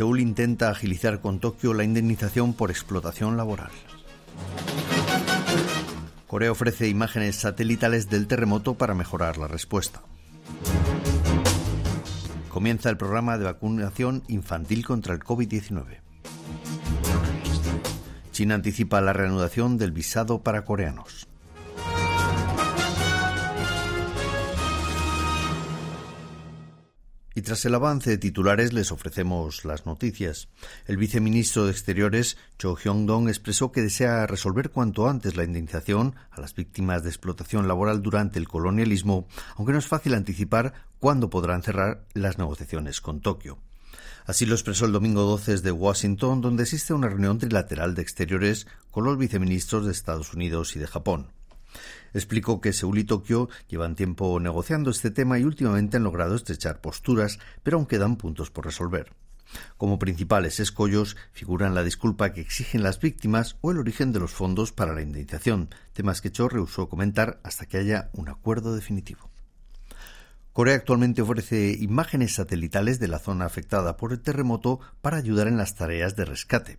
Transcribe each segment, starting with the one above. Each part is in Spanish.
Seúl intenta agilizar con Tokio la indemnización por explotación laboral. Corea ofrece imágenes satelitales del terremoto para mejorar la respuesta. Comienza el programa de vacunación infantil contra el COVID-19. China anticipa la reanudación del visado para coreanos. Y tras el avance de titulares les ofrecemos las noticias. El viceministro de Exteriores, Cho Hyong-dong, expresó que desea resolver cuanto antes la indemnización a las víctimas de explotación laboral durante el colonialismo, aunque no es fácil anticipar cuándo podrán cerrar las negociaciones con Tokio. Así lo expresó el domingo 12 de Washington, donde existe una reunión trilateral de exteriores con los viceministros de Estados Unidos y de Japón. Explicó que Seúl y Tokio llevan tiempo negociando este tema y últimamente han logrado estrechar posturas, pero aún quedan puntos por resolver. Como principales escollos figuran la disculpa que exigen las víctimas o el origen de los fondos para la indemnización, temas que Cho rehusó comentar hasta que haya un acuerdo definitivo. Corea actualmente ofrece imágenes satelitales de la zona afectada por el terremoto para ayudar en las tareas de rescate.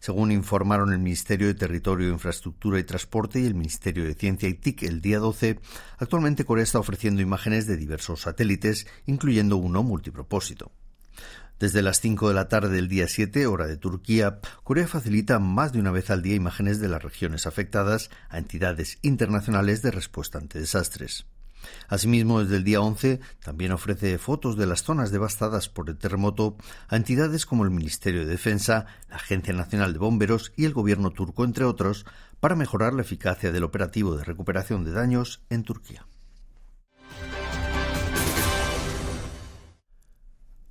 Según informaron el Ministerio de Territorio, Infraestructura y Transporte y el Ministerio de Ciencia y TIC el día 12, actualmente Corea está ofreciendo imágenes de diversos satélites, incluyendo uno multipropósito. Desde las 5 de la tarde del día 7, hora de Turquía, Corea facilita más de una vez al día imágenes de las regiones afectadas a entidades internacionales de respuesta ante desastres. Asimismo, desde el día 11 también ofrece fotos de las zonas devastadas por el terremoto a entidades como el Ministerio de Defensa, la Agencia Nacional de Bomberos y el Gobierno turco, entre otros, para mejorar la eficacia del operativo de recuperación de daños en Turquía.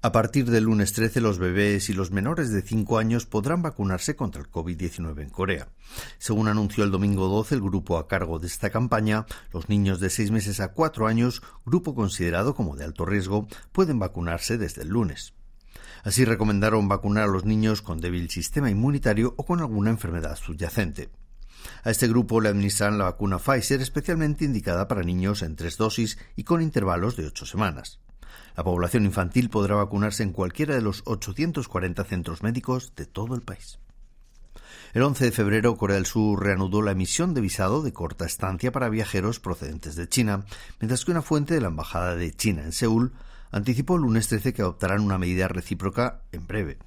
A partir del lunes 13, los bebés y los menores de 5 años podrán vacunarse contra el COVID-19 en Corea. Según anunció el domingo 12 el grupo a cargo de esta campaña, los niños de 6 meses a 4 años, grupo considerado como de alto riesgo, pueden vacunarse desde el lunes. Así recomendaron vacunar a los niños con débil sistema inmunitario o con alguna enfermedad subyacente. A este grupo le administran la vacuna Pfizer especialmente indicada para niños en tres dosis y con intervalos de ocho semanas. La población infantil podrá vacunarse en cualquiera de los 840 centros médicos de todo el país. El 11 de febrero, Corea del Sur reanudó la emisión de visado de corta estancia para viajeros procedentes de China, mientras que una fuente de la Embajada de China en Seúl anticipó el lunes 13 que adoptarán una medida recíproca en breve.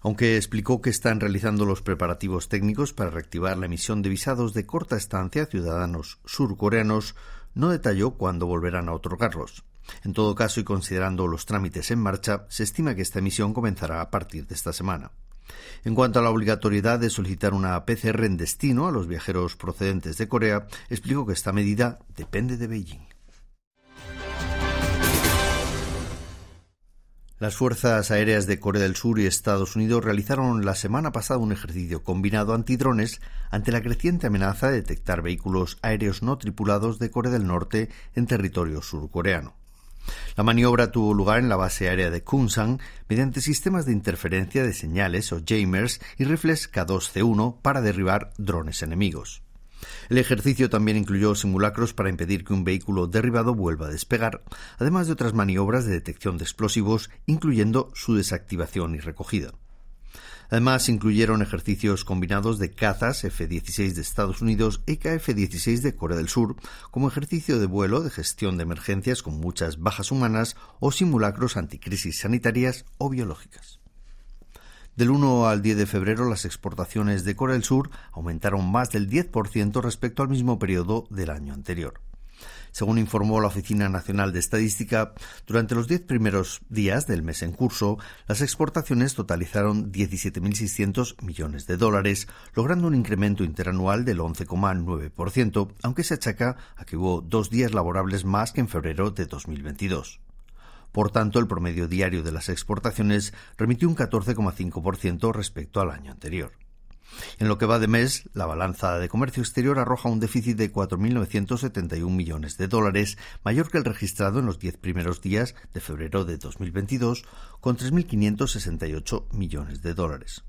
Aunque explicó que están realizando los preparativos técnicos para reactivar la emisión de visados de corta estancia a ciudadanos surcoreanos, no detalló cuándo volverán a otorgarlos. En todo caso, y considerando los trámites en marcha, se estima que esta emisión comenzará a partir de esta semana. En cuanto a la obligatoriedad de solicitar una PCR en destino a los viajeros procedentes de Corea, explicó que esta medida depende de Beijing. Las Fuerzas Aéreas de Corea del Sur y Estados Unidos realizaron la semana pasada un ejercicio combinado antidrones ante la creciente amenaza de detectar vehículos aéreos no tripulados de Corea del Norte en territorio surcoreano. La maniobra tuvo lugar en la base aérea de Kunsan mediante sistemas de interferencia de señales o jammers y rifles K2C1 para derribar drones enemigos. El ejercicio también incluyó simulacros para impedir que un vehículo derribado vuelva a despegar, además de otras maniobras de detección de explosivos, incluyendo su desactivación y recogida. Además, incluyeron ejercicios combinados de cazas F-16 de Estados Unidos y KF-16 de Corea del Sur, como ejercicio de vuelo de gestión de emergencias con muchas bajas humanas o simulacros anticrisis sanitarias o biológicas. Del 1 al 10 de febrero, las exportaciones de Corea del Sur aumentaron más del 10% respecto al mismo periodo del año anterior. Según informó la Oficina Nacional de Estadística, durante los diez primeros días del mes en curso, las exportaciones totalizaron 17.600 millones de dólares, logrando un incremento interanual del 11,9%, aunque se achaca a que hubo dos días laborables más que en febrero de 2022. Por tanto, el promedio diario de las exportaciones remitió un 14,5% respecto al año anterior. En lo que va de mes, la balanza de comercio exterior arroja un déficit de 4.971 millones de dólares, mayor que el registrado en los diez primeros días de febrero de 2022, con 3.568 millones de dólares.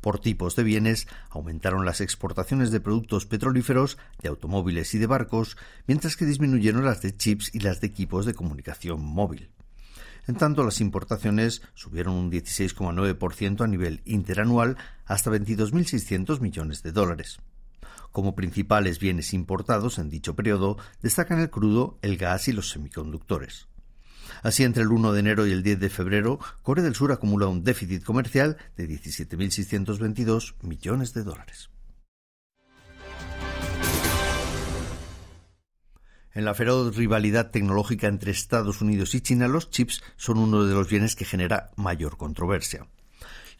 Por tipos de bienes, aumentaron las exportaciones de productos petrolíferos, de automóviles y de barcos, mientras que disminuyeron las de chips y las de equipos de comunicación móvil. En tanto, las importaciones subieron un 16,9% a nivel interanual hasta 22.600 millones de dólares. Como principales bienes importados en dicho periodo destacan el crudo, el gas y los semiconductores. Así, entre el 1 de enero y el 10 de febrero, Corea del Sur acumula un déficit comercial de 17.622 millones de dólares. En la feroz rivalidad tecnológica entre Estados Unidos y China, los chips son uno de los bienes que genera mayor controversia.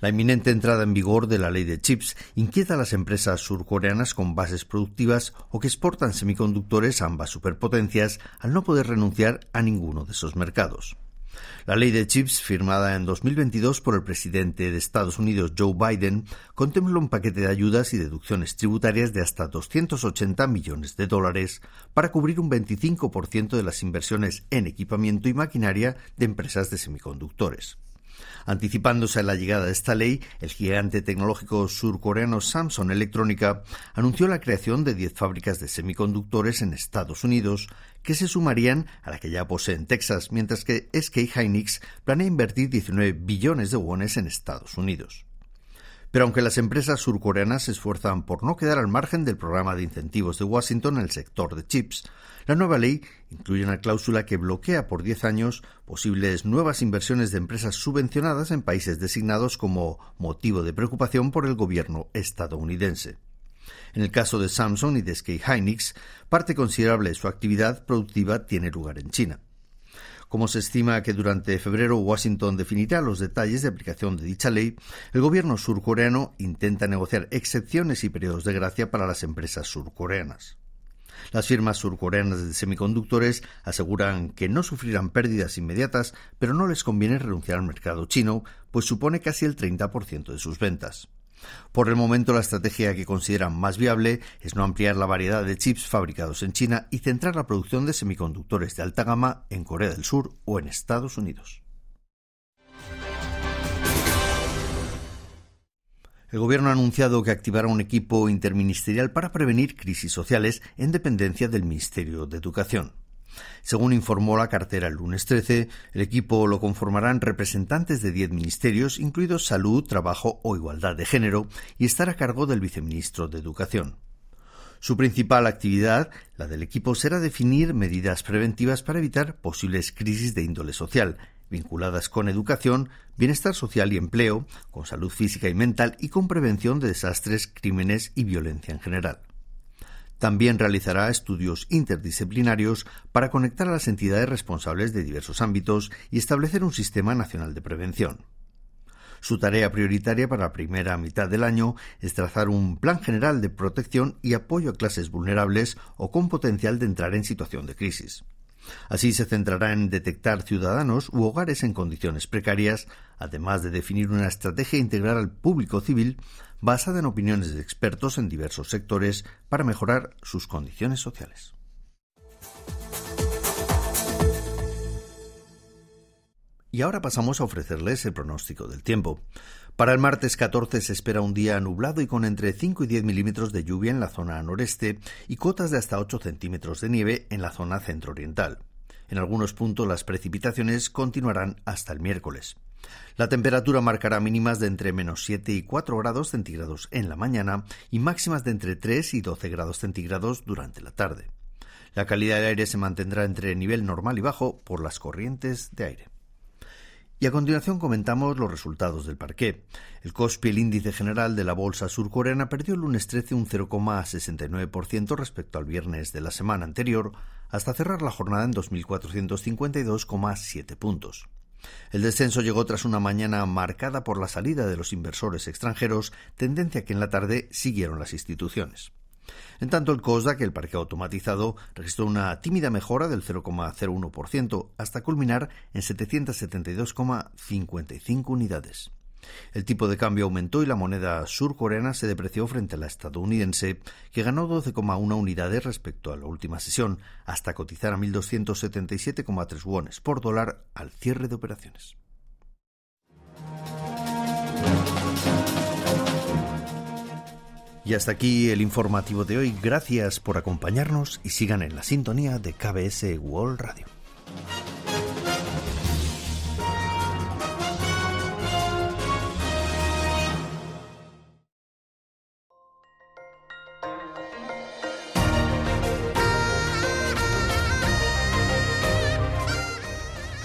La inminente entrada en vigor de la ley de chips inquieta a las empresas surcoreanas con bases productivas o que exportan semiconductores a ambas superpotencias al no poder renunciar a ninguno de esos mercados. La ley de chips, firmada en 2022 por el presidente de Estados Unidos Joe Biden, contempla un paquete de ayudas y deducciones tributarias de hasta 280 millones de dólares para cubrir un 25% de las inversiones en equipamiento y maquinaria de empresas de semiconductores. Anticipándose a la llegada de esta ley, el gigante tecnológico surcoreano Samsung Electrónica anunció la creación de 10 fábricas de semiconductores en Estados Unidos, que se sumarían a la que ya posee en Texas, mientras que SK Hynix planea invertir 19 billones de wones en Estados Unidos. Pero aunque las empresas surcoreanas se esfuerzan por no quedar al margen del programa de incentivos de Washington en el sector de chips, la nueva ley incluye una cláusula que bloquea por 10 años posibles nuevas inversiones de empresas subvencionadas en países designados como motivo de preocupación por el gobierno estadounidense. En el caso de Samsung y de SK Hynix, parte considerable de su actividad productiva tiene lugar en China. Como se estima que durante febrero Washington definirá los detalles de aplicación de dicha ley, el gobierno surcoreano intenta negociar excepciones y periodos de gracia para las empresas surcoreanas. Las firmas surcoreanas de semiconductores aseguran que no sufrirán pérdidas inmediatas, pero no les conviene renunciar al mercado chino, pues supone casi el 30% de sus ventas. Por el momento, la estrategia que consideran más viable es no ampliar la variedad de chips fabricados en China y centrar la producción de semiconductores de alta gama en Corea del Sur o en Estados Unidos. El Gobierno ha anunciado que activará un equipo interministerial para prevenir crisis sociales en dependencia del Ministerio de Educación. Según informó la cartera el lunes 13, el equipo lo conformarán representantes de diez ministerios, incluidos salud, trabajo o igualdad de género, y estará a cargo del viceministro de Educación. Su principal actividad, la del equipo, será definir medidas preventivas para evitar posibles crisis de índole social, vinculadas con educación, bienestar social y empleo, con salud física y mental y con prevención de desastres, crímenes y violencia en general. También realizará estudios interdisciplinarios para conectar a las entidades responsables de diversos ámbitos y establecer un sistema nacional de prevención. Su tarea prioritaria para la primera mitad del año es trazar un plan general de protección y apoyo a clases vulnerables o con potencial de entrar en situación de crisis. Así se centrará en detectar ciudadanos u hogares en condiciones precarias, además de definir una estrategia integral al público civil basada en opiniones de expertos en diversos sectores para mejorar sus condiciones sociales. Y ahora pasamos a ofrecerles el pronóstico del tiempo. Para el martes 14 se espera un día nublado y con entre 5 y 10 milímetros de lluvia en la zona noreste y cotas de hasta 8 centímetros de nieve en la zona centro-oriental. En algunos puntos las precipitaciones continuarán hasta el miércoles. La temperatura marcará mínimas de entre menos 7 y 4 grados centígrados en la mañana y máximas de entre 3 y 12 grados centígrados durante la tarde. La calidad del aire se mantendrá entre nivel normal y bajo por las corrientes de aire. Y a continuación comentamos los resultados del parqué. El COSPI, el índice general de la bolsa surcoreana, perdió el lunes 13 un 0,69% respecto al viernes de la semana anterior, hasta cerrar la jornada en 2.452,7 puntos. El descenso llegó tras una mañana marcada por la salida de los inversores extranjeros, tendencia que en la tarde siguieron las instituciones. En tanto, el COSDAC, el parque automatizado, registró una tímida mejora del 0,01% hasta culminar en 772,55 unidades. El tipo de cambio aumentó y la moneda surcoreana se depreció frente a la estadounidense, que ganó 12,1 unidades respecto a la última sesión, hasta cotizar a 1.277,3 wones por dólar al cierre de operaciones. Y hasta aquí el informativo de hoy. Gracias por acompañarnos y sigan en la sintonía de KBS World Radio.